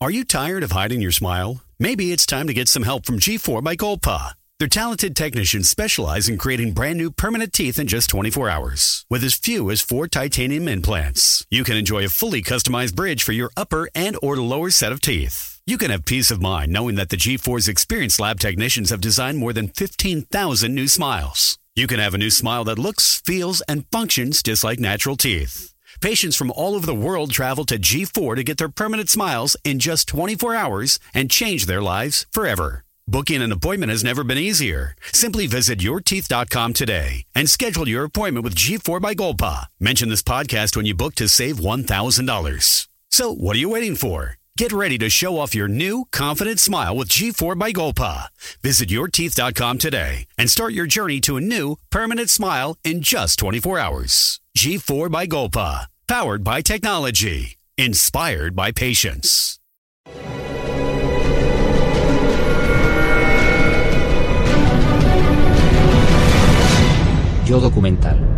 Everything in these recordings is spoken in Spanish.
Are you tired of hiding your smile? Maybe it's time to get some help from G4 by Golpa. Their talented technicians specialize in creating brand new permanent teeth in just 24 hours. With as few as four titanium implants, you can enjoy a fully customized bridge for your upper and or lower set of teeth. You can have peace of mind knowing that the G4's experienced lab technicians have designed more than 15,000 new smiles. You can have a new smile that looks, feels, and functions just like natural teeth. Patients from all over the world travel to G4 to get their permanent smiles in just 24 hours and change their lives forever. Booking an appointment has never been easier. Simply visit yourteeth.com today and schedule your appointment with G4 by Golpa. Mention this podcast when you book to save $1,000. So, what are you waiting for? Get ready to show off your new, confident smile with G4 by Golpa. Visit yourteeth.com today and start your journey to a new, permanent smile in just 24 hours. G4 by Golpa. Powered by technology. Inspired by patience. Yo documental.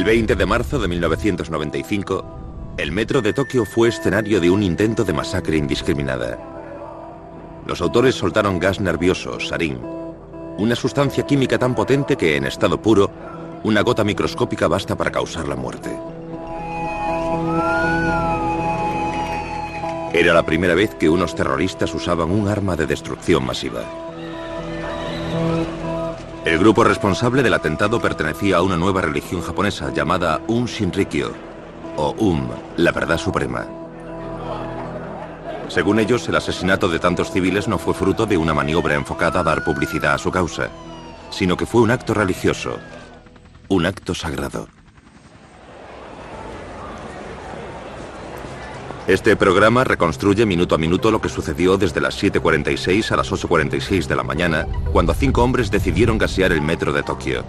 El 20 de marzo de 1995, el metro de Tokio fue escenario de un intento de masacre indiscriminada. Los autores soltaron gas nervioso, sarín, una sustancia química tan potente que en estado puro, una gota microscópica basta para causar la muerte. Era la primera vez que unos terroristas usaban un arma de destrucción masiva. El grupo responsable del atentado pertenecía a una nueva religión japonesa llamada Un Shinrikyo, o Um, la verdad suprema. Según ellos, el asesinato de tantos civiles no fue fruto de una maniobra enfocada a dar publicidad a su causa, sino que fue un acto religioso, un acto sagrado. Este programa reconstruye minuto a minuto lo que sucedió desde las 7.46 a las 8.46 de la mañana, cuando cinco hombres decidieron gasear el metro de Tokio.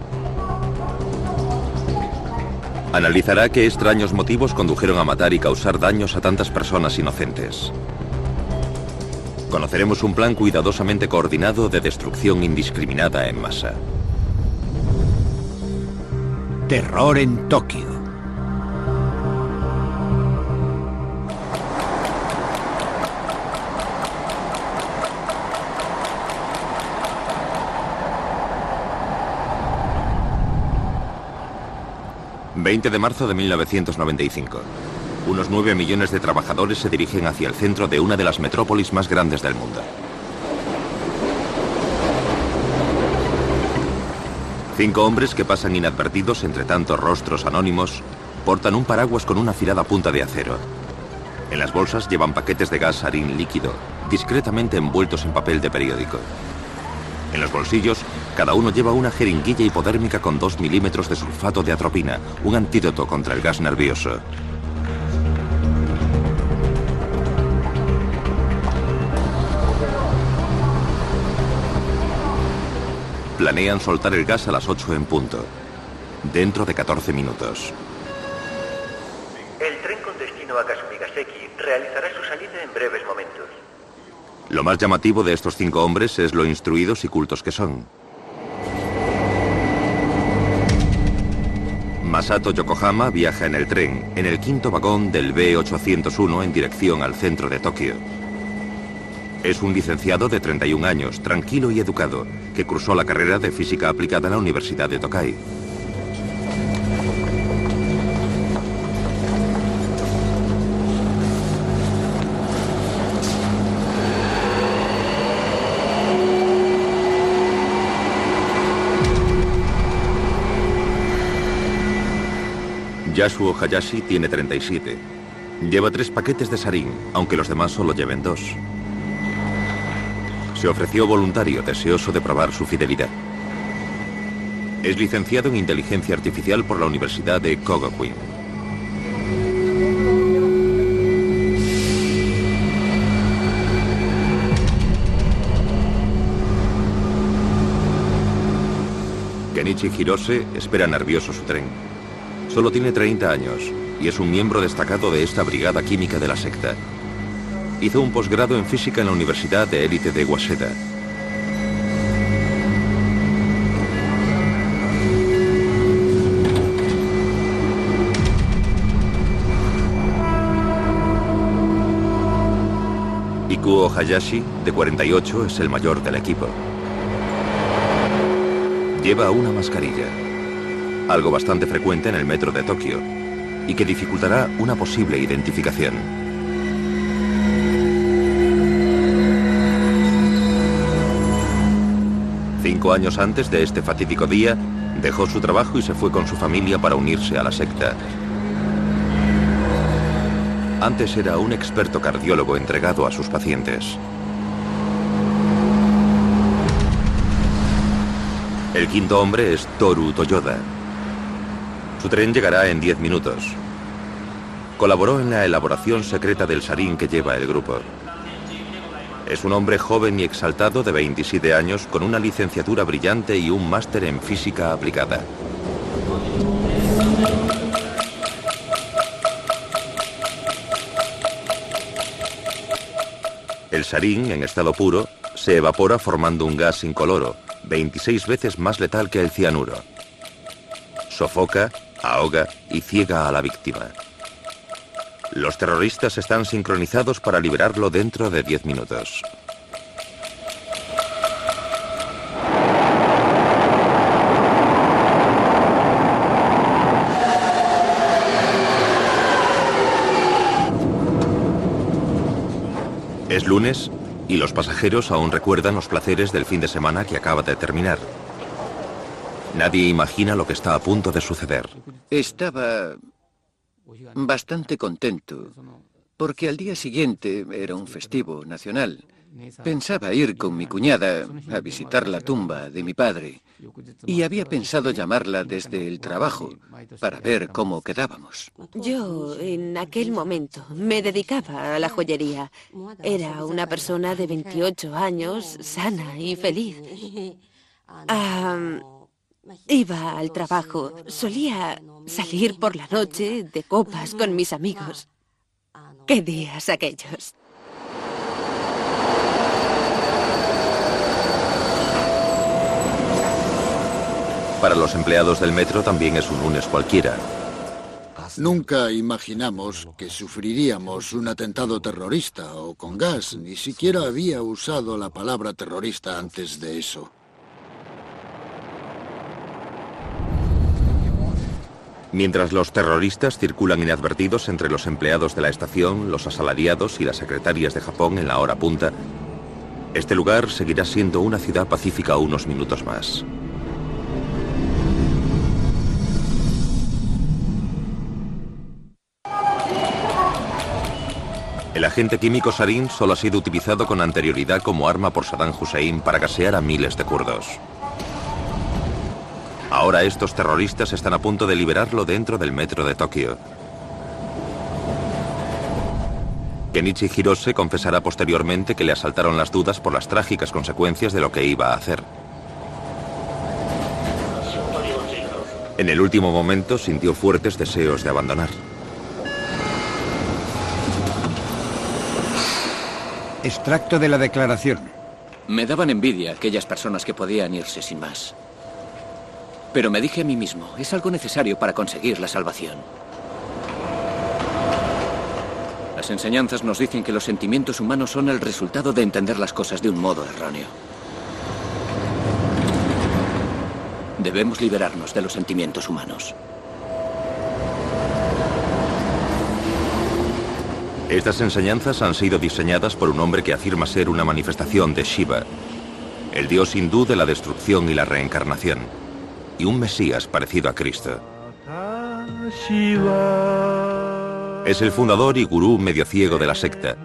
Analizará qué extraños motivos condujeron a matar y causar daños a tantas personas inocentes. Conoceremos un plan cuidadosamente coordinado de destrucción indiscriminada en masa. Terror en Tokio. ...20 de marzo de 1995. Unos 9 millones de trabajadores se dirigen hacia el centro de una de las metrópolis más grandes del mundo. Cinco hombres que pasan inadvertidos entre tantos rostros anónimos Portan un paraguas con una afilada punta de acero. En las bolsas llevan paquetes de gas sarín líquido, discretamente envueltos en papel de periódico. En los bolsillos, cada uno lleva una jeringuilla hipodérmica con 2 milímetros de sulfato de atropina, un antídoto contra el gas nervioso. Planean soltar el gas a las 8 en punto, dentro de 14 minutos. El tren con destino a Kasumigaseki realizará su salida en breves momentos. Lo más llamativo de estos cinco hombres es lo instruidos y cultos que son. Masato Yokohama viaja en el tren, en el quinto vagón del B801 en dirección al centro de Tokio. Es un licenciado de 31 años, tranquilo y educado, que cursó la carrera de física aplicada en la Universidad de Tokai. Yasuo Hayashi tiene 37. Lleva tres paquetes de sarín, aunque los demás solo lleven dos. Se ofreció voluntario, deseoso de probar su fidelidad. Es licenciado en Inteligencia Artificial por la Universidad de Kogakuin. Kenichi Hirose espera nervioso su tren. Solo tiene 30 años y es un miembro destacado de esta brigada química de la secta. Hizo un posgrado en física en la Universidad de Élite de Waseda. Ikuo Hayashi, de 48, es el mayor del equipo. Lleva una mascarilla, algo bastante frecuente en el metro de Tokio, y que dificultará una posible identificación. Cinco años antes de este fatídico día, dejó su trabajo y se fue con su familia para unirse a la secta. Antes era un experto cardiólogo entregado a sus pacientes. El quinto hombre es Toru Toyoda. Su tren llegará en 10 minutos. Colaboró en la elaboración secreta del sarín que lleva el grupo. Es un hombre joven y exaltado de 27 años con una licenciatura brillante y un máster en física aplicada. El sarín, en estado puro, se evapora formando un gas incoloro, 26 veces más letal que el cianuro. Sofoca, ahoga y ciega a la víctima. Los terroristas están sincronizados para liberarlo dentro de 10 minutos. Es lunes y los pasajeros aún recuerdan los placeres del fin de semana que acaba de terminar. Nadie imagina lo que está a punto de suceder. Estaba bastante contento, porque al día siguiente era un festivo nacional. Pensaba ir con mi cuñada a visitar la tumba de mi padre y había pensado llamarla desde el trabajo para ver cómo quedábamos. Yo, en aquel momento, me dedicaba a la joyería. Era una persona de 28 años, sana y feliz. Ah, iba al trabajo. Solía salir por la noche de copas con mis amigos. ¿Qué días aquellos? Para los empleados del metro también es un lunes cualquiera. Nunca imaginamos que sufriríamos un atentado terrorista o con gas. Ni siquiera había usado la palabra terrorista antes de eso. Mientras los terroristas circulan inadvertidos entre los empleados de la estación, los asalariados y las secretarias de Japón en la hora punta, este lugar seguirá siendo una ciudad pacífica unos minutos más. El agente químico sarin solo ha sido utilizado con anterioridad como arma por Saddam Hussein para gasear a miles de kurdos. Ahora estos terroristas están a punto de liberarlo dentro del metro de Tokio. Kenichi Hirose confesará posteriormente que le asaltaron las dudas por las trágicas consecuencias de lo que iba a hacer. En el último momento sintió fuertes deseos de abandonar. Extracto de la declaración. Me daban envidia aquellas personas que podían irse sin más. Pero me dije a mí mismo, es algo necesario para conseguir la salvación. Las enseñanzas nos dicen que los sentimientos humanos son el resultado de entender las cosas de un modo erróneo. Debemos liberarnos de los sentimientos humanos. Estas enseñanzas han sido diseñadas por un hombre que afirma ser una manifestación de Shiva, el dios hindú de la destrucción y la reencarnación, un Mesías parecido a Cristo. Es el fundador y gurú medio ciego de la secta,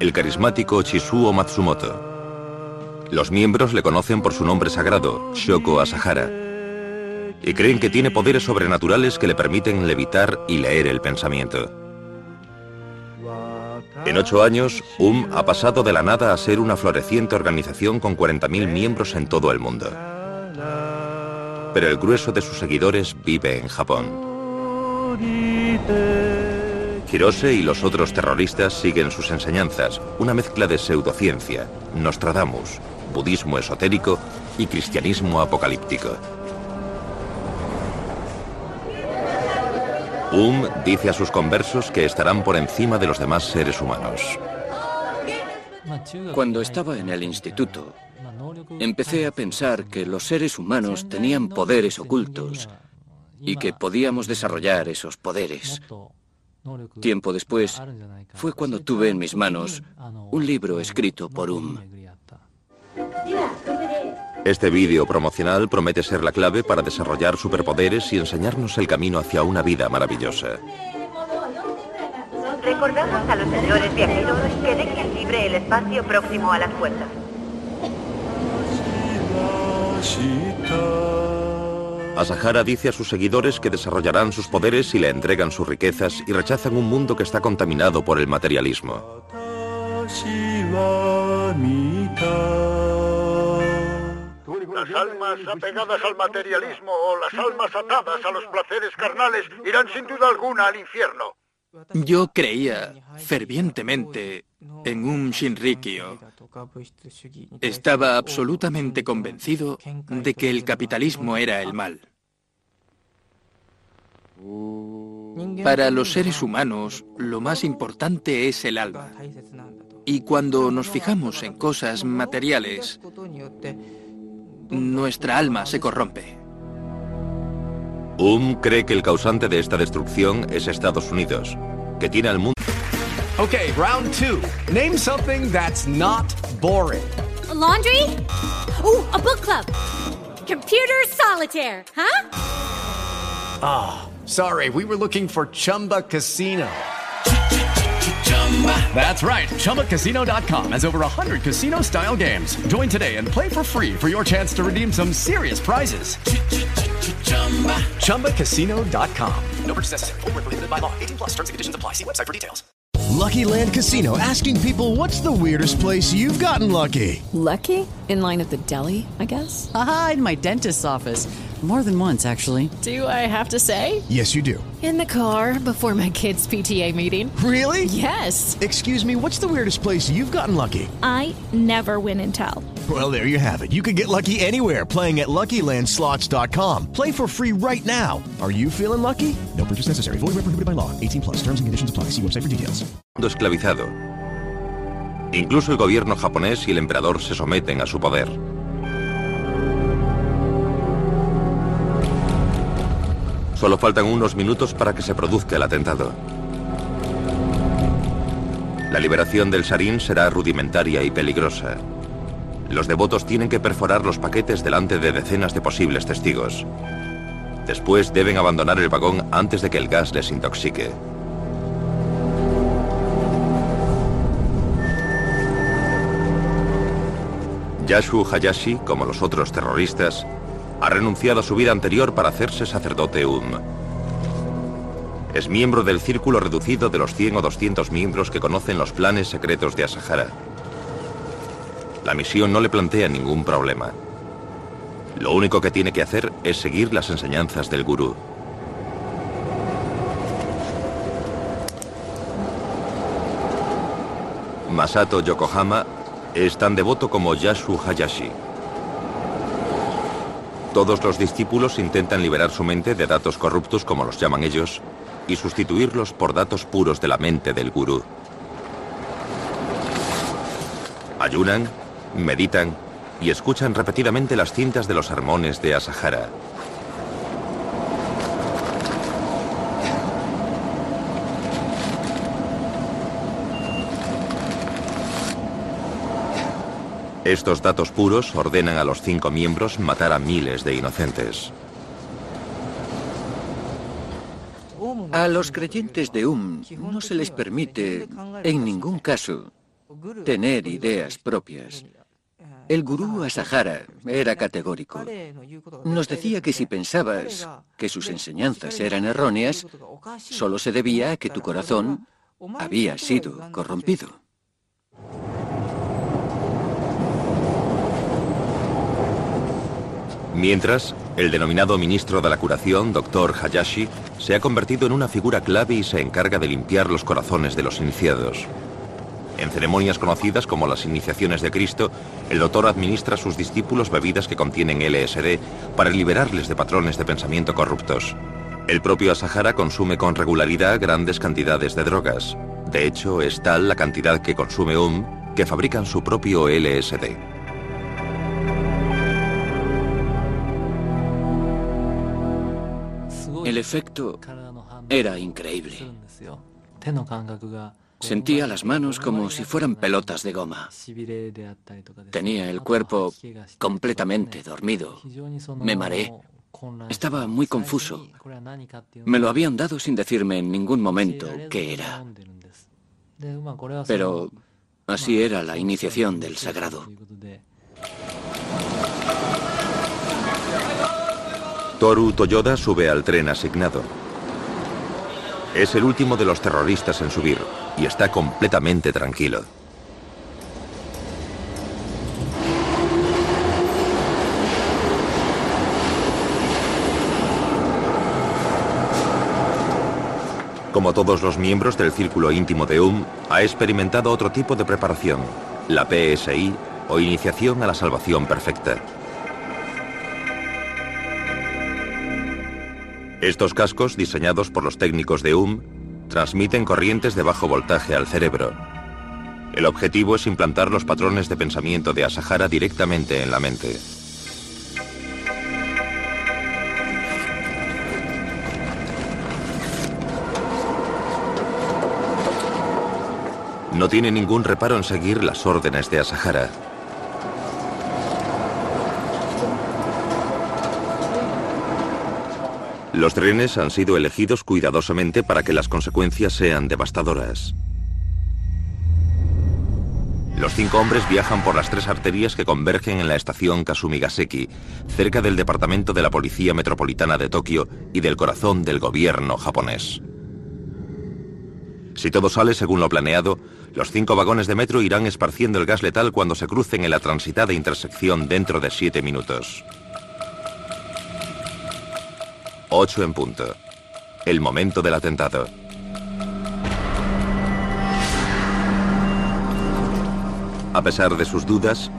el carismático Chisuo Matsumoto. Los miembros le conocen por su nombre sagrado, Shoko Asahara, y creen que tiene poderes sobrenaturales que le permiten levitar y leer el pensamiento. En ocho años, UM ha pasado de la nada a ser una floreciente organización con 40.000 miembros en todo el mundo. Pero el grueso de sus seguidores vive en Japón. Hirose y los otros terroristas siguen sus enseñanzas, una mezcla de pseudociencia, Nostradamus, budismo esotérico y cristianismo apocalíptico. Um dice a sus conversos que estarán por encima de los demás seres humanos. Cuando estaba en el instituto, empecé a pensar que los seres humanos tenían poderes ocultos y que podíamos desarrollar esos poderes. Tiempo después fue cuando tuve en mis manos un libro escrito por Um. Este vídeo promocional promete ser la clave para desarrollar superpoderes y enseñarnos el camino hacia una vida maravillosa. Recordamos a los señores viajeros que dejen libre el espacio próximo a las puertas. Asahara dice a sus seguidores que desarrollarán sus poderes si le entregan sus riquezas y rechazan un mundo que está contaminado por el materialismo. Las almas apegadas al materialismo o las almas atadas a los placeres carnales irán sin duda alguna al infierno. Yo creía fervientemente en un Shinrikyo. Estaba absolutamente convencido de que el capitalismo era el mal. Para los seres humanos, lo más importante es el alma. Y cuando nos fijamos en cosas materiales, nuestra alma se corrompe. Um cree que el causante de esta destrucción es Estados Unidos, que tiene al mundo. Okay, round two. Name something that's not boring. A laundry? Ooh, a book club. Computer solitaire, huh? Ah, oh, sorry, we were looking for Chumba Casino. That's right. ChumbaCasino.com has over 100 casino style games. Join today and play for free for your chance to redeem some serious prizes. ChumbaCasino.com. No purchase necessary. Full prohibited by law. 18 plus terms and conditions apply. See website for details. Lucky Land Casino asking people what's the weirdest place you've gotten lucky? Lucky? In line at the deli, I guess? Aha, in my dentist's office. More than once, actually. Do I have to say? Yes, you do. In the car before my kids' PTA meeting. Really? Yes. Excuse me, what's the weirdest place you've gotten lucky? I never win and tell. Well, there you have it. You can get lucky anywhere playing at LuckyLandSlots.com. Play for free right now. Are you feeling lucky? No purchase necessary. Void where prohibited by law. 18 plus. Terms and conditions apply. See website for details. Esclavizado. Incluso el gobierno japonés y el emperador se someten a su poder. Solo faltan unos minutos para que se produzca el atentado. La liberación del sarín será rudimentaria y peligrosa. Los devotos tienen que perforar los paquetes delante de decenas de posibles testigos. Después deben abandonar el vagón antes de que el gas les intoxique. Yashu Hayashi, como los otros terroristas, ha renunciado a su vida anterior para hacerse sacerdote UM. Es miembro del círculo reducido de los 100 o 200 miembros que conocen los planes secretos de Asahara. La misión no le plantea ningún problema. Lo único que tiene que hacer es seguir las enseñanzas del gurú. Masato Yokohama es tan devoto como Yashu Hayashi. Todos los discípulos intentan liberar su mente de datos corruptos, como los llaman ellos, y sustituirlos por datos puros de la mente del gurú. Ayunan, meditan y escuchan repetidamente las cintas de los sermones de Asahara. Estos datos puros ordenan a los cinco miembros matar a miles de inocentes. A los creyentes de UM no se les permite, en ningún caso, tener ideas propias. El gurú Asahara era categórico. Nos decía que si pensabas que sus enseñanzas eran erróneas, solo se debía a que tu corazón había sido corrompido. Mientras, el denominado ministro de la curación, Dr. Hayashi, se ha convertido en una figura clave y se encarga de limpiar los corazones de los iniciados. En ceremonias conocidas como las iniciaciones de Cristo, el doctor administra a sus discípulos bebidas que contienen LSD para liberarles de patrones de pensamiento corruptos. El propio Asahara consume con regularidad grandes cantidades de drogas. De hecho, es tal la cantidad que consume UM que fabrican su propio LSD. El efecto era increíble. Sentía las manos como si fueran pelotas de goma. Tenía el cuerpo completamente dormido. Me mareé. Estaba muy confuso. Me lo habían dado sin decirme en ningún momento qué era. Pero así era la iniciación del sagrado. Toru Toyoda sube al tren asignado. Es el último de los terroristas en subir y está completamente tranquilo. Como todos los miembros del círculo íntimo de UM, ha experimentado otro tipo de preparación, la PSI o Iniciación a la Salvación Perfecta. Estos cascos, diseñados por los técnicos de UM, transmiten corrientes de bajo voltaje al cerebro. El objetivo es implantar los patrones de pensamiento de Asahara directamente en la mente. No tiene ningún reparo en seguir las órdenes de Asahara. Los trenes han sido elegidos cuidadosamente para que las consecuencias sean devastadoras. Los cinco hombres viajan por las tres arterias que convergen en la estación Kasumigaseki, cerca del departamento de la Policía Metropolitana de Tokio y del corazón del gobierno japonés. Si todo sale según lo planeado, los cinco vagones de metro irán esparciendo el gas letal cuando se crucen en la transitada intersección dentro de siete minutos. 8 en punto. El momento del atentado. A pesar de sus dudas,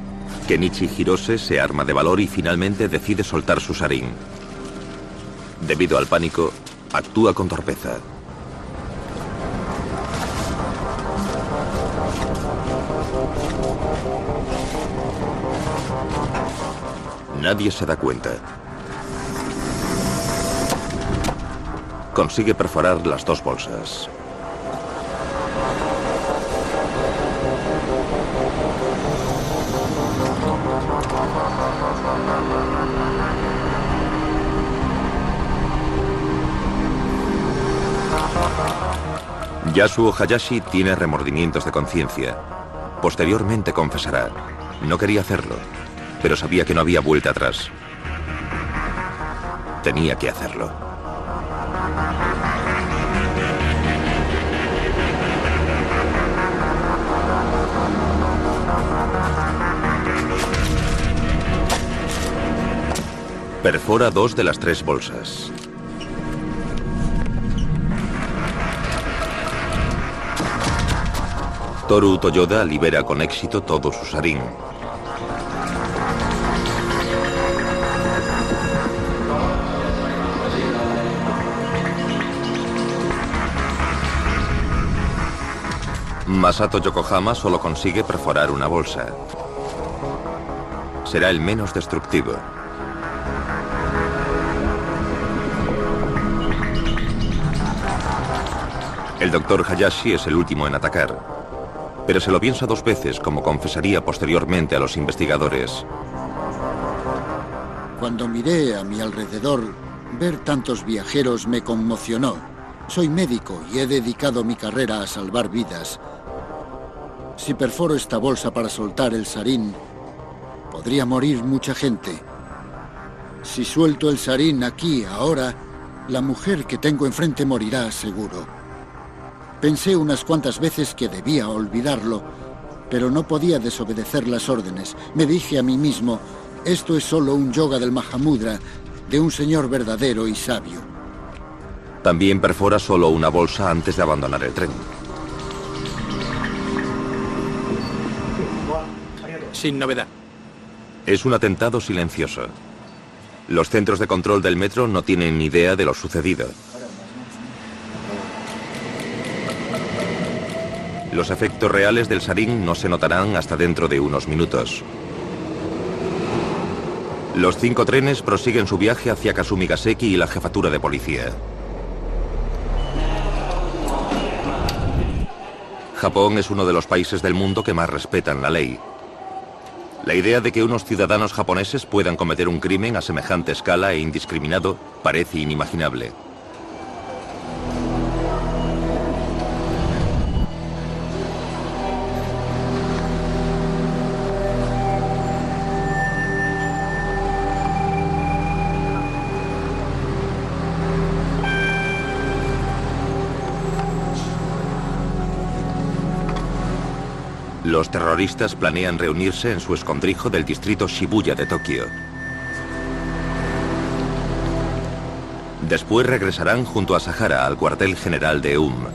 Kenichi Hirose se arma de valor y finalmente decide soltar su sarín. Debido al pánico, actúa con torpeza. Nadie se da cuenta. Consigue perforar las dos bolsas. Yasuo Hayashi tiene remordimientos de conciencia. Posteriormente confesará. No quería hacerlo, pero sabía que no había vuelta atrás. Tenía que hacerlo. Perfora dos de las tres bolsas. Toru Toyoda libera con éxito todo su sarín. Masato Yokohama solo consigue perforar una bolsa. Será el menos destructivo. El doctor Hayashi es el último en atacar, pero se lo piensa dos veces como confesaría posteriormente a los investigadores. Cuando miré a mi alrededor, ver tantos viajeros me conmocionó. Soy médico y he dedicado mi carrera a salvar vidas. Si perforo esta bolsa para soltar el sarín, podría morir mucha gente. Si suelto el sarín aquí, ahora, la mujer que tengo enfrente morirá seguro. Pensé unas cuantas veces que debía olvidarlo, pero no podía desobedecer las órdenes. Me dije a mí mismo, esto es solo un yoga del Mahamudra, de un señor verdadero y sabio. También perfora solo una bolsa antes de abandonar el tren. Sin novedad. Es un atentado silencioso. Los centros de control del metro no tienen ni idea de lo sucedido. Los efectos reales del sarín no se notarán hasta dentro de unos minutos. Los cinco trenes prosiguen su viaje hacia Kasumigaseki y la jefatura de policía. Japón es uno de los países del mundo que más respetan la ley. La idea de que unos ciudadanos japoneses puedan cometer un crimen a semejante escala e indiscriminado parece inimaginable. Los terroristas planean reunirse en su escondrijo del distrito Shibuya de Tokio. Después regresarán junto a Sahara al cuartel general de UM.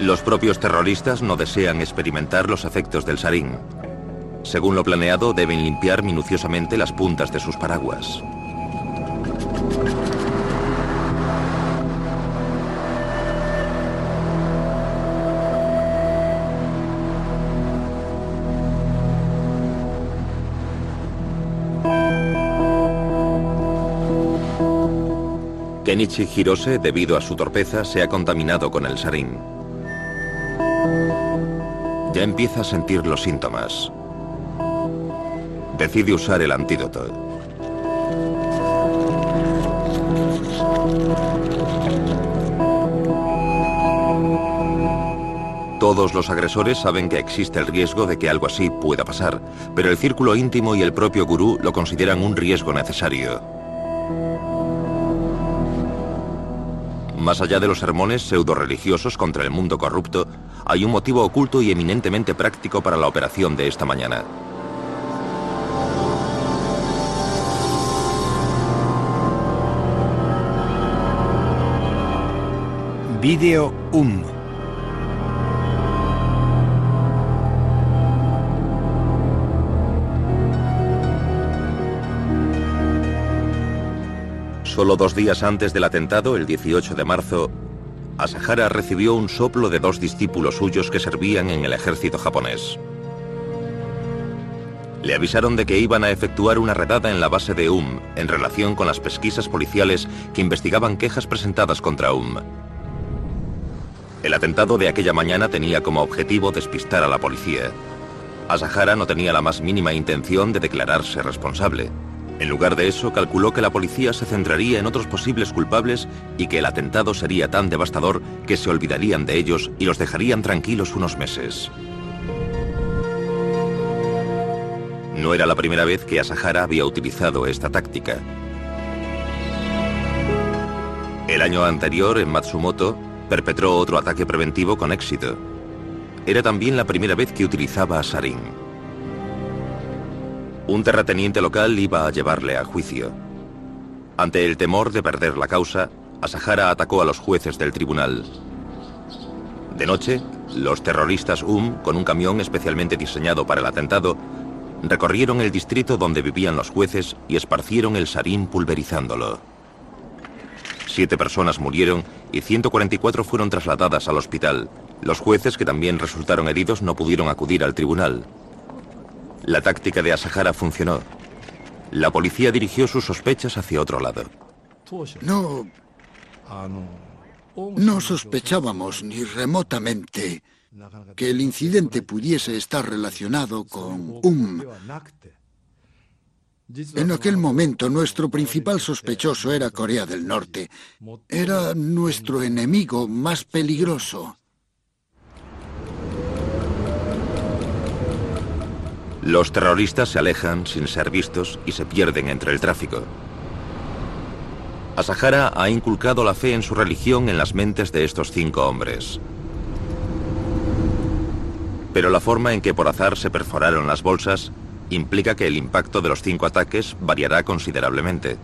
Los propios terroristas no desean experimentar los efectos del sarín. Según lo planeado, deben limpiar minuciosamente las puntas de sus paraguas. Kenichi Hirose, debido a su torpeza, se ha contaminado con el sarín. Ya empieza a sentir los síntomas. Decide usar el antídoto. Todos los agresores saben que existe el riesgo de que algo así pueda pasar, pero el círculo íntimo y el propio gurú lo consideran un riesgo necesario. Más allá de los sermones pseudo-religiosos contra el mundo corrupto, hay un motivo oculto y eminentemente práctico para la operación de esta mañana. Vídeo UM. Solo dos días antes del atentado, el 18 de marzo, Asahara recibió un soplo de dos discípulos suyos que servían en el ejército japonés. Le avisaron de que iban a efectuar una redada en la base de UM en relación con las pesquisas policiales que investigaban quejas presentadas contra UM. El atentado de aquella mañana tenía como objetivo despistar a la policía. Asahara no tenía la más mínima intención de declararse responsable. En lugar de eso, calculó que la policía se centraría en otros posibles culpables y que el atentado sería tan devastador que se olvidarían de ellos y los dejarían tranquilos unos meses. No era la primera vez que Asahara había utilizado esta táctica. El año anterior, en Matsumoto, perpetró otro ataque preventivo con éxito. Era también la primera vez que utilizaba a Sarin. Un terrateniente local iba a llevarle a juicio. Ante el temor de perder la causa, Asahara atacó a los jueces del tribunal. De noche, los terroristas UM, con un camión especialmente diseñado para el atentado, recorrieron el distrito donde vivían los jueces y esparcieron el sarín pulverizándolo. Siete personas murieron y 144 fueron trasladadas al hospital. Los jueces, que también resultaron heridos, no pudieron acudir al tribunal. La táctica de Asahara funcionó. La policía dirigió sus sospechas hacia otro lado. No... No sospechábamos ni remotamente que el incidente pudiese estar relacionado con un en aquel momento nuestro principal sospechoso era Corea del Norte. Era nuestro enemigo más peligroso. Los terroristas se alejan sin ser vistos y se pierden entre el tráfico. Asahara ha inculcado la fe en su religión en las mentes de estos cinco hombres. Pero la forma en que por azar se perforaron las bolsas implica que el impacto de los cinco ataques variará considerablemente.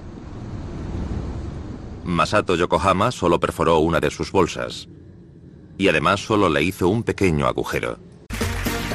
Masato Yokohama solo perforó una de sus bolsas. Y además solo le hizo un pequeño agujero.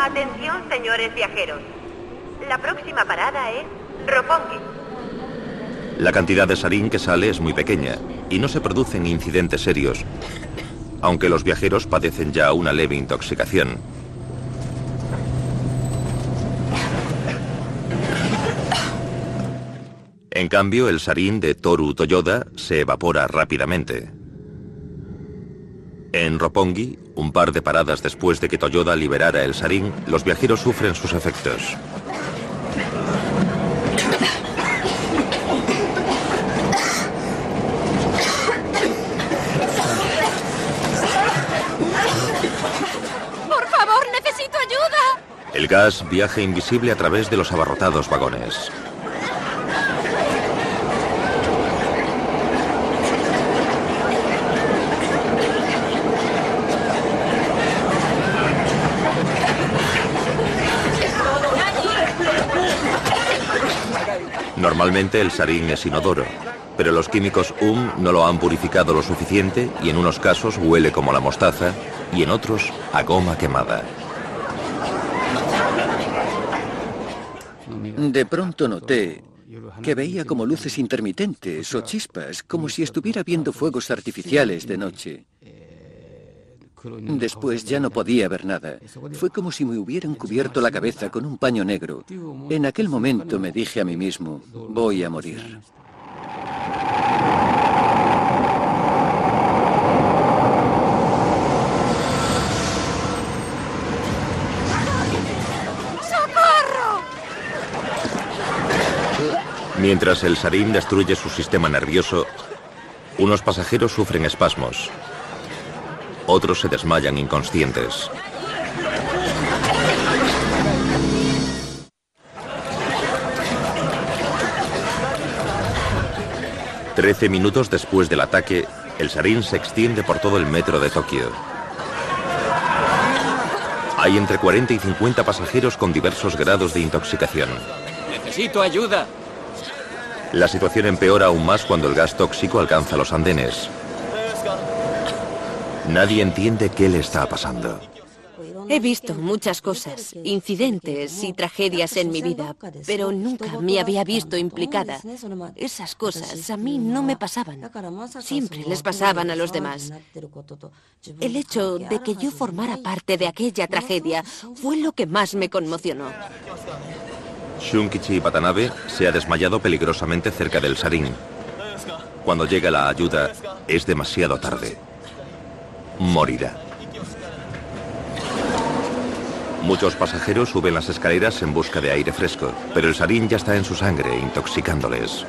Atención, señores viajeros. La próxima parada es Roppongi. La cantidad de sarín que sale es muy pequeña y no se producen incidentes serios, aunque los viajeros padecen ya una leve intoxicación. En cambio, el sarín de Toru Toyoda se evapora rápidamente. En Roppongi, un par de paradas después de que Toyoda liberara el sarín, los viajeros sufren sus efectos. ¡Por favor, necesito ayuda! El gas viaja invisible a través de los abarrotados vagones. Normalmente el sarín es inodoro, pero los químicos UM no lo han purificado lo suficiente y en unos casos huele como la mostaza y en otros a goma quemada. De pronto noté que veía como luces intermitentes o chispas, como si estuviera viendo fuegos artificiales de noche. Después ya no podía ver nada. Fue como si me hubieran cubierto la cabeza con un paño negro. En aquel momento me dije a mí mismo, voy a morir. ¡Socorro! Mientras el sarín destruye su sistema nervioso, unos pasajeros sufren espasmos. Otros se desmayan inconscientes. Trece minutos después del ataque, el sarín se extiende por todo el metro de Tokio. Hay entre 40 y 50 pasajeros con diversos grados de intoxicación. Necesito ayuda. La situación empeora aún más cuando el gas tóxico alcanza los andenes. Nadie entiende qué le está pasando. He visto muchas cosas, incidentes y tragedias en mi vida, pero nunca me había visto implicada. Esas cosas a mí no me pasaban. Siempre les pasaban a los demás. El hecho de que yo formara parte de aquella tragedia fue lo que más me conmocionó. Shunkichi Watanabe se ha desmayado peligrosamente cerca del Sarin. Cuando llega la ayuda, es demasiado tarde. Morirá. Muchos pasajeros suben las escaleras en busca de aire fresco, pero el sarín ya está en su sangre, intoxicándoles.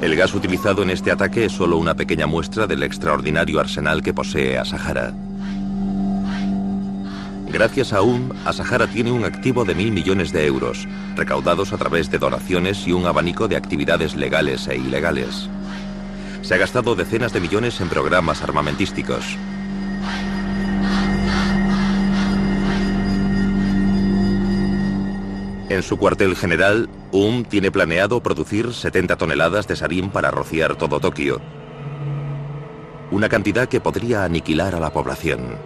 El gas utilizado en este ataque es solo una pequeña muestra del extraordinario arsenal que posee Asahara. Gracias a UM, Asahara tiene un activo de mil millones de euros, recaudados a través de donaciones y un abanico de actividades legales e ilegales. Se ha gastado decenas de millones en programas armamentísticos. En su cuartel general, UM tiene planeado producir 70 toneladas de sarín para rociar todo Tokio. Una cantidad que podría aniquilar a la población.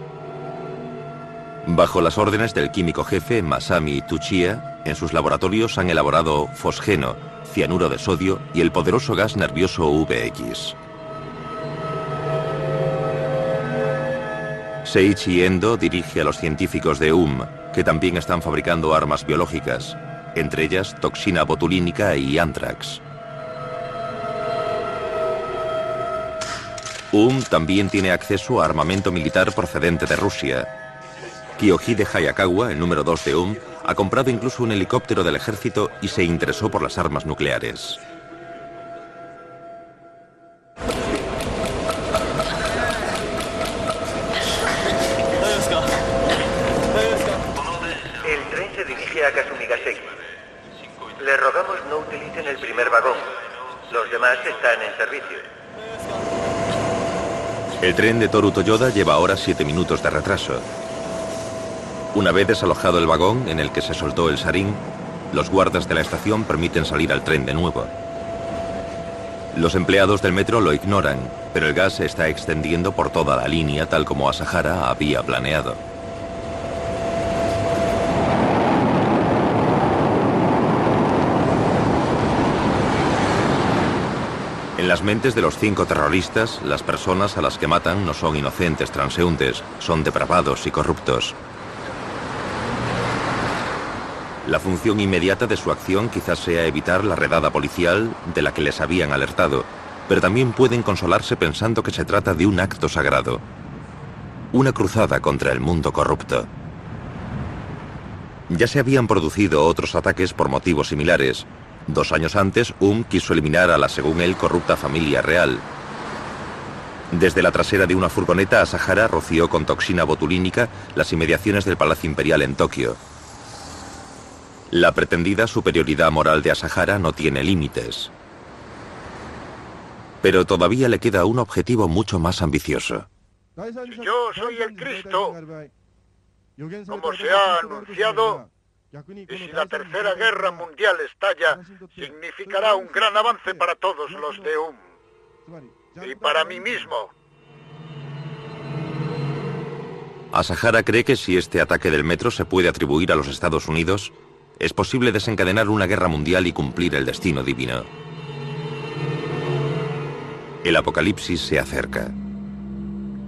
Bajo las órdenes del químico jefe Masami Tuchia, en sus laboratorios han elaborado fosgeno, cianuro de sodio y el poderoso gas nervioso VX. Seiichi Endo dirige a los científicos de UM, que también están fabricando armas biológicas, entre ellas toxina botulínica y anthrax. UM también tiene acceso a armamento militar procedente de Rusia. Kiyohide Hayakawa, el número 2 de UM, ha comprado incluso un helicóptero del ejército y se interesó por las armas nucleares. El tren se dirige a Kasumigaseki. Le rogamos no utilicen el primer vagón. Los demás están en servicio. El tren de Toru Toyoda lleva ahora 7 minutos de retraso. Una vez desalojado el vagón en el que se soltó el sarín, los guardas de la estación permiten salir al tren de nuevo. Los empleados del metro lo ignoran, pero el gas se está extendiendo por toda la línea tal como Asahara había planeado. En las mentes de los cinco terroristas, las personas a las que matan no son inocentes transeúntes, son depravados y corruptos. La función inmediata de su acción quizás sea evitar la redada policial de la que les habían alertado, pero también pueden consolarse pensando que se trata de un acto sagrado. Una cruzada contra el mundo corrupto. Ya se habían producido otros ataques por motivos similares. Dos años antes, Um quiso eliminar a la, según él, corrupta familia real. Desde la trasera de una furgoneta, Asahara roció con toxina botulínica las inmediaciones del Palacio Imperial en Tokio. La pretendida superioridad moral de Asahara no tiene límites. Pero todavía le queda un objetivo mucho más ambicioso. Yo soy el Cristo, como se ha anunciado, y si la Tercera Guerra Mundial estalla, significará un gran avance para todos los de UM. Y para mí mismo. Asahara cree que si este ataque del metro se puede atribuir a los Estados Unidos, es posible desencadenar una guerra mundial y cumplir el destino divino. El apocalipsis se acerca.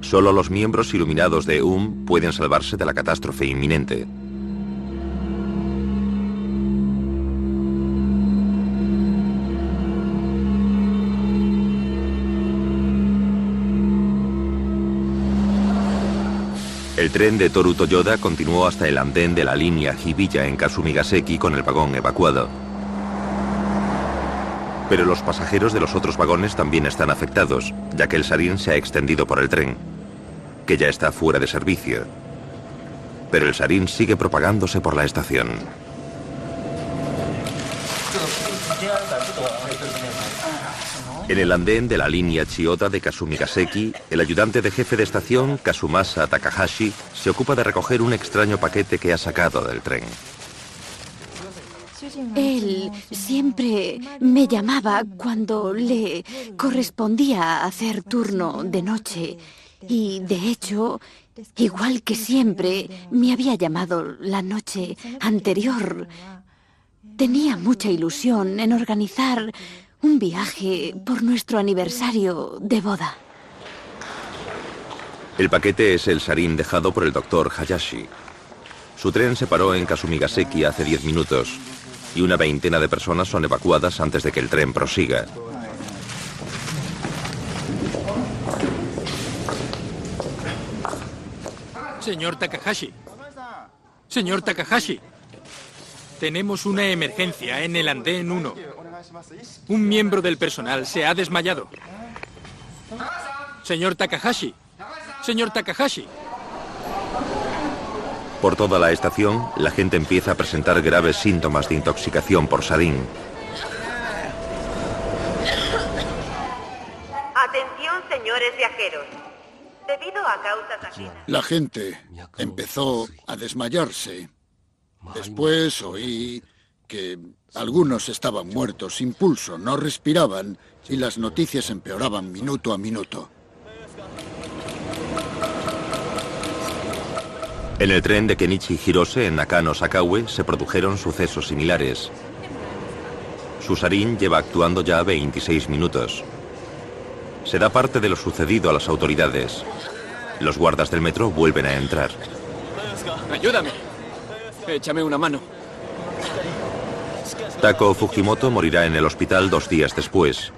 Solo los miembros iluminados de UM pueden salvarse de la catástrofe inminente. El tren de Toru Toyoda continuó hasta el andén de la línea Hibiya en Kasumigaseki con el vagón evacuado. Pero los pasajeros de los otros vagones también están afectados, ya que el sarín se ha extendido por el tren, que ya está fuera de servicio. Pero el sarín sigue propagándose por la estación. En el andén de la línea Chiyoda de Kasumigaseki, el ayudante de jefe de estación, Kazumasa Takahashi, se ocupa de recoger un extraño paquete que ha sacado del tren. Él siempre me llamaba cuando le correspondía hacer turno de noche Y de hecho, igual que siempre, me había llamado la noche anterior. Tenía mucha ilusión en organizar un viaje por nuestro aniversario de boda. El paquete es el sarín dejado por el doctor Hayashi. Su tren se paró en Kasumigaseki hace 10 minutos y una veintena de personas son evacuadas antes de que el tren prosiga. Señor Takahashi. Señor Takahashi. Tenemos una emergencia en el andén 1. Un miembro del personal se ha desmayado. Señor Takahashi. Señor Takahashi. Por toda la estación, la gente empieza a presentar graves síntomas de intoxicación por sarín. Atención, señores viajeros. Debido a causas ajenas. La gente empezó a desmayarse. Después oí que algunos estaban muertos sin pulso, no respiraban y las noticias empeoraban minuto a minuto. En el tren de Kenichi Hirose en Nakano Sakawe se produjeron sucesos similares. Susarin lleva actuando ya 26 minutos. Se da parte de lo sucedido a las autoridades. Los guardas del metro vuelven a entrar. Ayúdame. Échame una mano. Tako Fujimoto morirá en el hospital dos días después.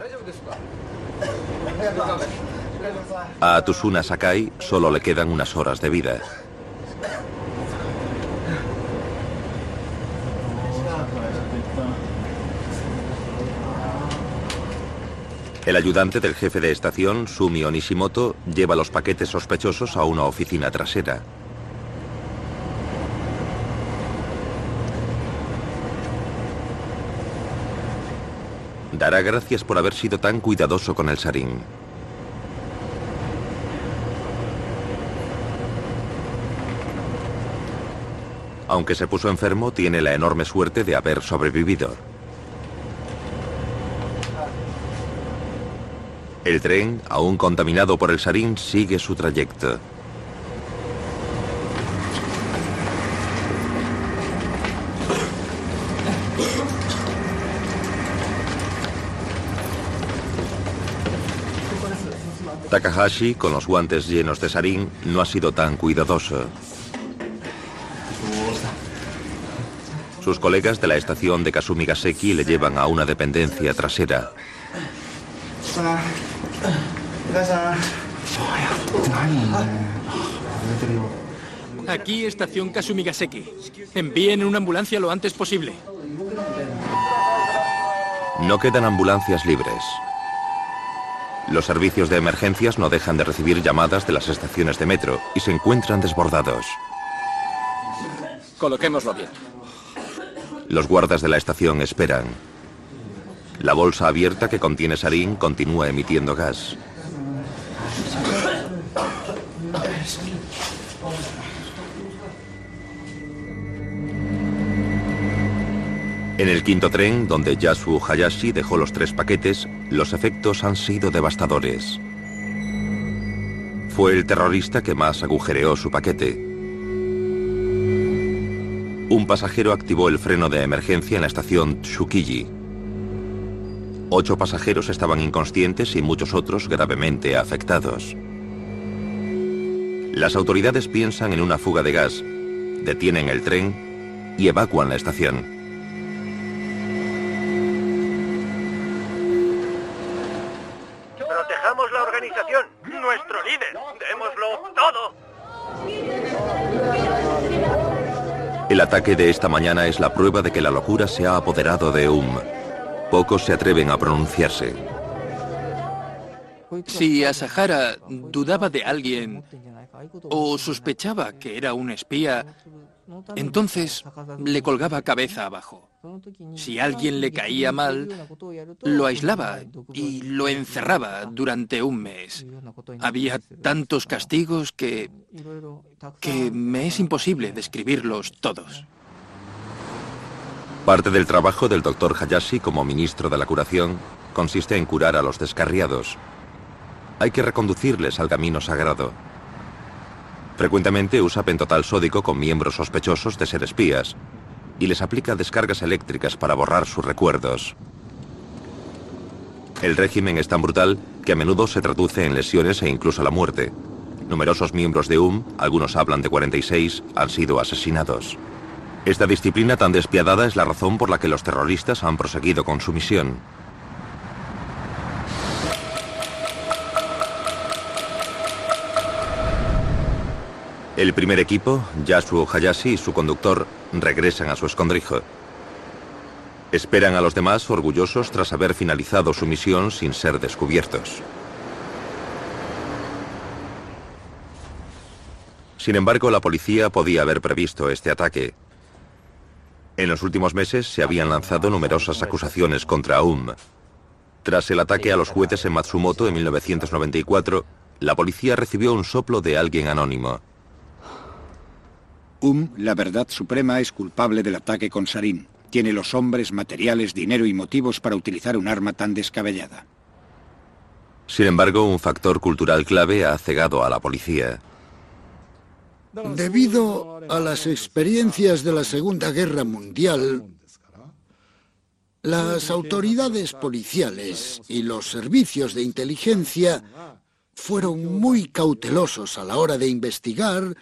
A Atusuna Sakai solo le quedan unas horas de vida. El ayudante del jefe de estación, Sumi Onishimoto, lleva los paquetes sospechosos a una oficina trasera. Dará gracias por haber sido tan cuidadoso con el sarín. Aunque se puso enfermo, tiene la enorme suerte de haber sobrevivido. El tren, aún contaminado por el sarín, sigue su trayecto. Takahashi, con los guantes llenos de sarín, no ha sido tan cuidadoso. Sus colegas de la estación de Kasumigaseki le llevan a una dependencia trasera. Aquí, estación Kasumigaseki. Envíen una ambulancia lo antes posible. No quedan ambulancias libres. Los servicios de emergencias no dejan de recibir llamadas de las estaciones de metro y se encuentran desbordados. Coloquémoslo bien. Los guardas de la estación esperan. La bolsa abierta que contiene sarín continúa emitiendo gas. En el quinto tren, donde Yasuo Hayashi dejó los tres paquetes, los efectos han sido devastadores. Fue el terrorista que más agujereó su paquete. Un pasajero activó el freno de emergencia en la estación Tsukiji. Ocho pasajeros estaban inconscientes y muchos otros gravemente afectados. Las autoridades piensan en una fuga de gas, detienen el tren y evacúan la estación. Nuestro líder. Démoslo todo. El ataque de esta mañana es la prueba de que la locura se ha apoderado de UM. Pocos se atreven a pronunciarse. Si Asahara dudaba de alguien o sospechaba que era un espía, entonces le colgaba cabeza abajo. Si alguien le caía mal, lo aislaba y lo encerraba durante un mes. Había tantos castigos que... que me es imposible describirlos todos. Parte del trabajo del doctor Hayashi como ministro de la curación consiste en curar a los descarriados. hay que reconducirles al camino sagrado. Frecuentemente usa pentotal sódico con miembros sospechosos de ser espías y les aplica descargas eléctricas para borrar sus recuerdos. El régimen es tan brutal que a menudo se traduce en lesiones e incluso la muerte. Numerosos miembros de UM, algunos hablan de 46, han sido asesinados. Esta disciplina tan despiadada es la razón por la que los terroristas han proseguido con su misión. El primer equipo, Yasuo Hayashi y su conductor, regresan a su escondrijo. Esperan a los demás orgullosos tras haber finalizado su misión sin ser descubiertos. Sin embargo, la policía podía haber previsto este ataque. En los últimos meses se habían lanzado numerosas acusaciones contra UM. Tras el ataque a los jueces en Matsumoto en 1994, la policía recibió un soplo de alguien anónimo. Um, la verdad suprema, es culpable del ataque con Sarin. Tiene los hombres, materiales, dinero y motivos para utilizar un arma tan descabellada. Sin embargo, un factor cultural clave ha cegado a la policía. Debido a las experiencias de la Segunda Guerra Mundial, las autoridades policiales y los servicios de inteligencia fueron muy cautelosos a la hora de investigar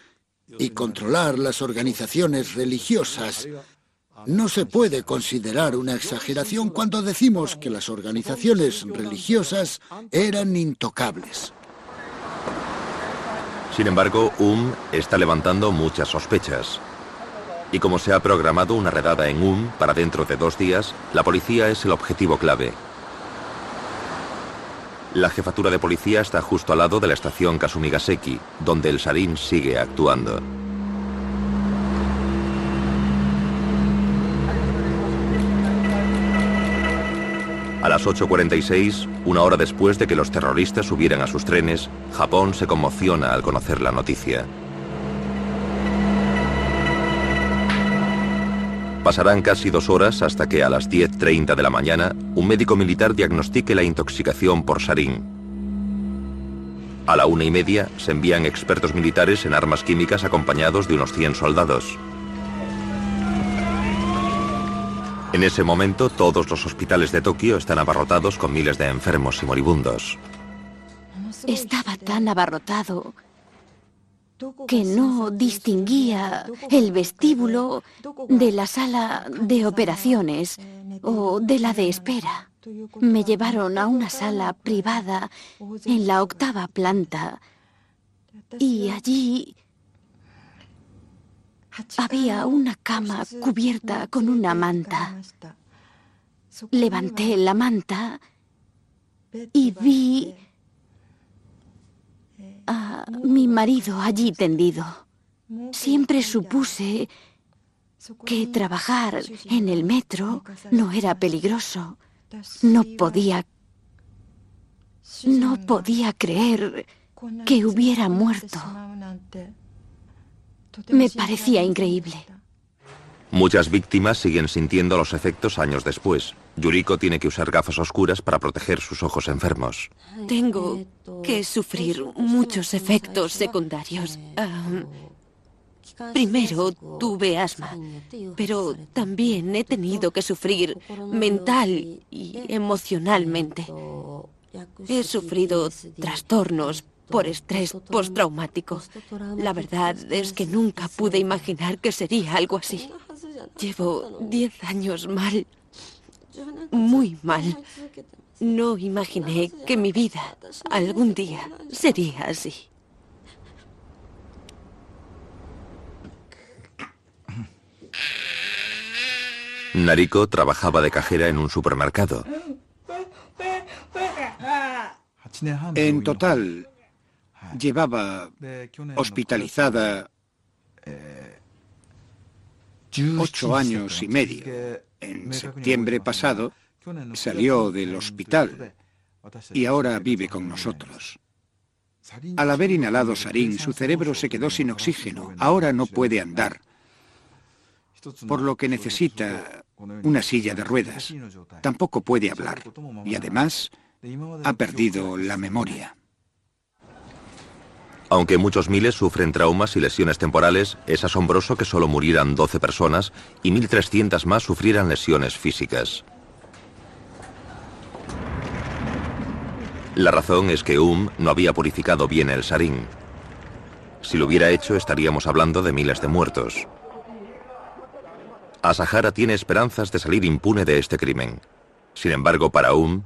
y controlar las organizaciones religiosas. No se puede considerar una exageración cuando decimos que las organizaciones religiosas eran intocables. Sin embargo, UM está levantando muchas sospechas. Y como se ha programado una redada en UM para dentro de dos días, la policía es el objetivo clave. La jefatura de policía está justo al lado de la estación Kasumigaseki, donde el Sarin sigue actuando. A las 8.46, una hora después de que los terroristas subieran a sus trenes, Japón se conmociona al conocer la noticia. Pasarán casi dos horas hasta que a las 10.30 de la mañana un médico militar diagnostique la intoxicación por sarín. A la una y media se envían expertos militares en armas químicas acompañados de unos 100 soldados. En ese momento todos los hospitales de Tokio están abarrotados con miles de enfermos y moribundos. Estaba tan abarrotado que no distinguía el vestíbulo de la sala de operaciones o de la de espera. Me llevaron a una sala privada en la octava planta y allí había una cama cubierta con una manta. Levanté la manta y vi a mi marido allí tendido. Siempre supuse que trabajar en el metro no era peligroso. No podía... No podía creer que hubiera muerto. Me parecía increíble. Muchas víctimas siguen sintiendo los efectos años después. Yuriko tiene que usar gafas oscuras para proteger sus ojos enfermos. Tengo que sufrir muchos efectos secundarios. primero tuve asma, pero también he tenido que sufrir mental y emocionalmente. He sufrido trastornos por estrés postraumático. La verdad es que nunca pude imaginar que sería algo así. Llevo diez años mal, muy mal. No imaginé que mi vida algún día sería así. Nariko trabajaba de cajera en un supermercado. En total, llevaba hospitalizada ocho años y medio. En septiembre pasado salió del hospital y ahora vive con nosotros. Al haber inhalado sarín, su cerebro se quedó sin oxígeno. Ahora no puede andar, por lo que necesita una silla de ruedas. Tampoco puede hablar y además ha perdido la memoria. Aunque muchos miles sufren traumas y lesiones temporales, es asombroso que solo murieran 12 personas y 1.300 más sufrieran lesiones físicas. La razón es que UM no había purificado bien el sarín. Si lo hubiera hecho, estaríamos hablando de miles de muertos. Asahara tiene esperanzas de salir impune de este crimen. Sin embargo, para UM,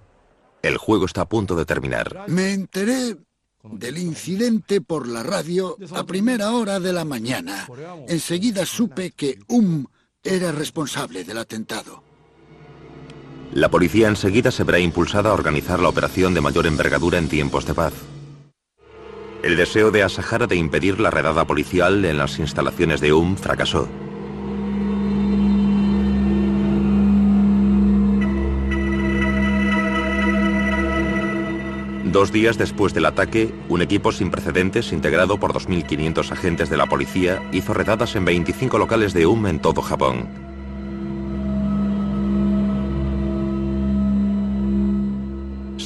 el juego está a punto de terminar. Me enteré del incidente por la radio a primera hora de la mañana. Enseguida supe que UM era responsable del atentado. La policía enseguida se verá impulsada a organizar la operación de mayor envergadura en tiempos de paz. El deseo de Asahara de impedir la redada policial en las instalaciones de UM fracasó. Dos días después del ataque, un equipo sin precedentes integrado por 2.500 agentes de la policía hizo redadas en 25 locales de UM en todo Japón.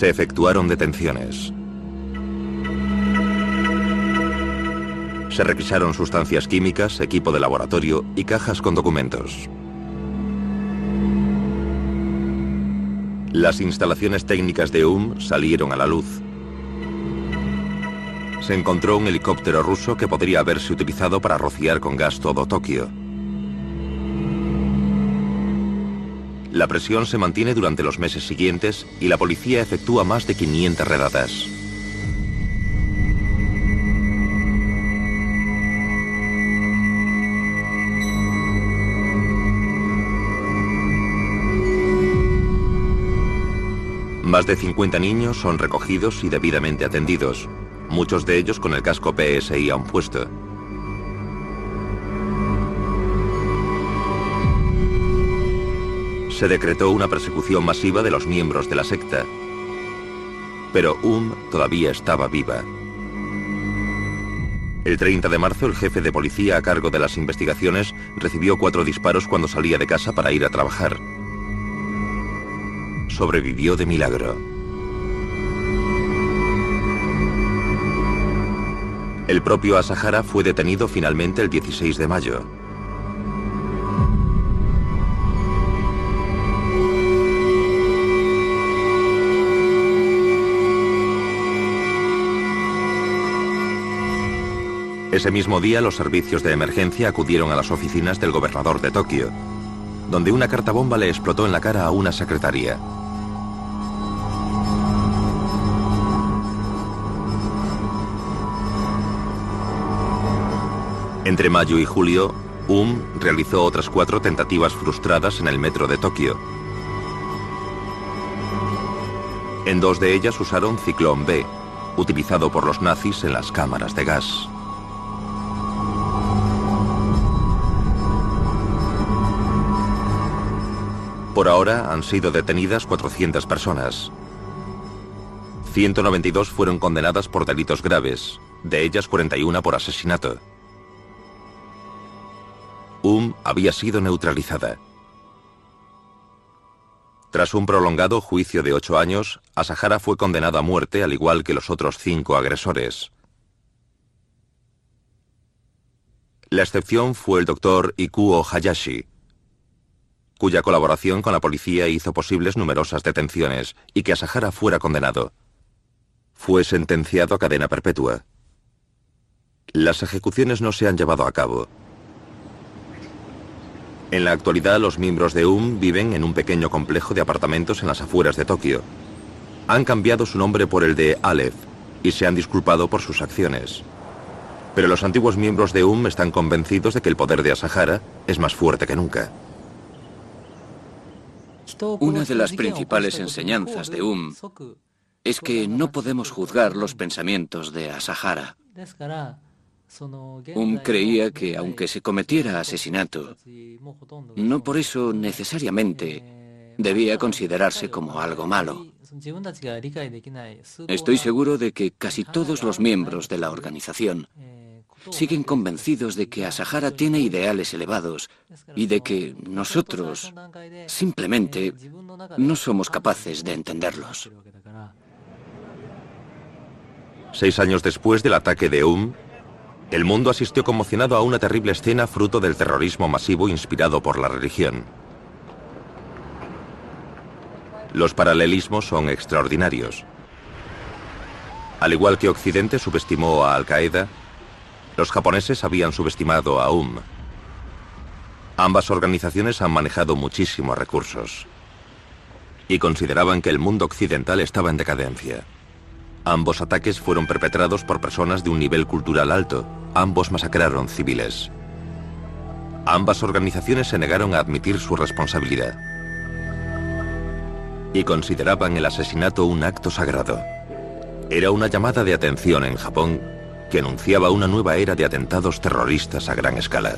se efectuaron detenciones. Se requisaron sustancias químicas, equipo de laboratorio y cajas con documentos. Las instalaciones técnicas de UM salieron a la luz. Se encontró un helicóptero ruso que podría haberse utilizado para rociar con gas todo Tokio. La presión se mantiene durante los meses siguientes y la policía efectúa más de 500 redadas. Más de 50 niños son recogidos y debidamente atendidos, muchos de ellos con el casco PSI aún puesto. se decretó una persecución masiva de los miembros de la secta. Pero Um todavía estaba viva. El 30 de marzo, el jefe de policía a cargo de las investigaciones recibió cuatro disparos cuando salía de casa para ir a trabajar. Sobrevivió de milagro. El propio Asahara fue detenido finalmente el 16 de mayo. Ese mismo día los servicios de emergencia acudieron a las oficinas del gobernador de Tokio, donde una carta bomba le explotó en la cara a una secretaria. Entre mayo y julio, UM realizó otras cuatro tentativas frustradas en el metro de Tokio. En dos de ellas usaron Ciclón B, utilizado por los nazis en las cámaras de gas. Por ahora han sido detenidas 400 personas. 192 fueron condenadas por delitos graves, de ellas 41 por asesinato. Um había sido neutralizada. Tras un prolongado juicio de ocho años, Asahara fue condenada a muerte al igual que los otros cinco agresores. La excepción fue el doctor Ikuo Hayashi, cuya colaboración con la policía hizo posibles numerosas detenciones y que Asahara fuera condenado. Fue sentenciado a cadena perpetua. Las ejecuciones no se han llevado a cabo. En la actualidad los miembros de UM viven en un pequeño complejo de apartamentos en las afueras de Tokio. Han cambiado su nombre por el de Aleph y se han disculpado por sus acciones. Pero los antiguos miembros de UM están convencidos de que el poder de Asahara es más fuerte que nunca. Una de las principales enseñanzas de Um es que no podemos juzgar los pensamientos de Asahara. Um creía que aunque se cometiera asesinato, no por eso necesariamente debía considerarse como algo malo. Estoy seguro de que casi todos los miembros de la organización siguen convencidos de que Asahara tiene ideales elevados y de que nosotros simplemente no somos capaces de entenderlos. Seis años después del ataque de UM, el mundo asistió conmocionado a una terrible escena fruto del terrorismo masivo inspirado por la religión. Los paralelismos son extraordinarios. Al igual que Occidente subestimó a Al-Qaeda, los japoneses habían subestimado a UM. Ambas organizaciones han manejado muchísimos recursos y consideraban que el mundo occidental estaba en decadencia. Ambos ataques fueron perpetrados por personas de un nivel cultural alto. Ambos masacraron civiles. Ambas organizaciones se negaron a admitir su responsabilidad y consideraban el asesinato un acto sagrado. Era una llamada de atención en Japón que anunciaba una nueva era de atentados terroristas a gran escala.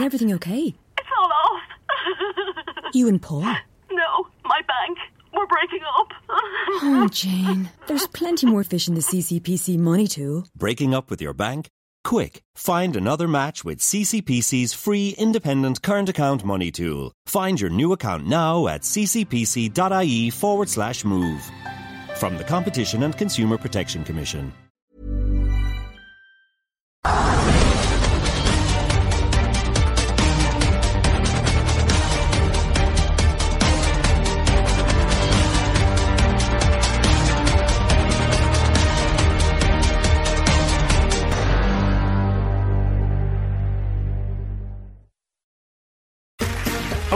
Is everything okay? It's all off. You and Paul? no, my bank. We're breaking up. Oh, Jane. There's plenty more fish in the CCPC money tool. Breaking up with your bank? Quick, find another match with CCPC's free independent current account money tool. Find your new account now at ccpc.ie forward slash move. From the Competition and Consumer Protection Commission.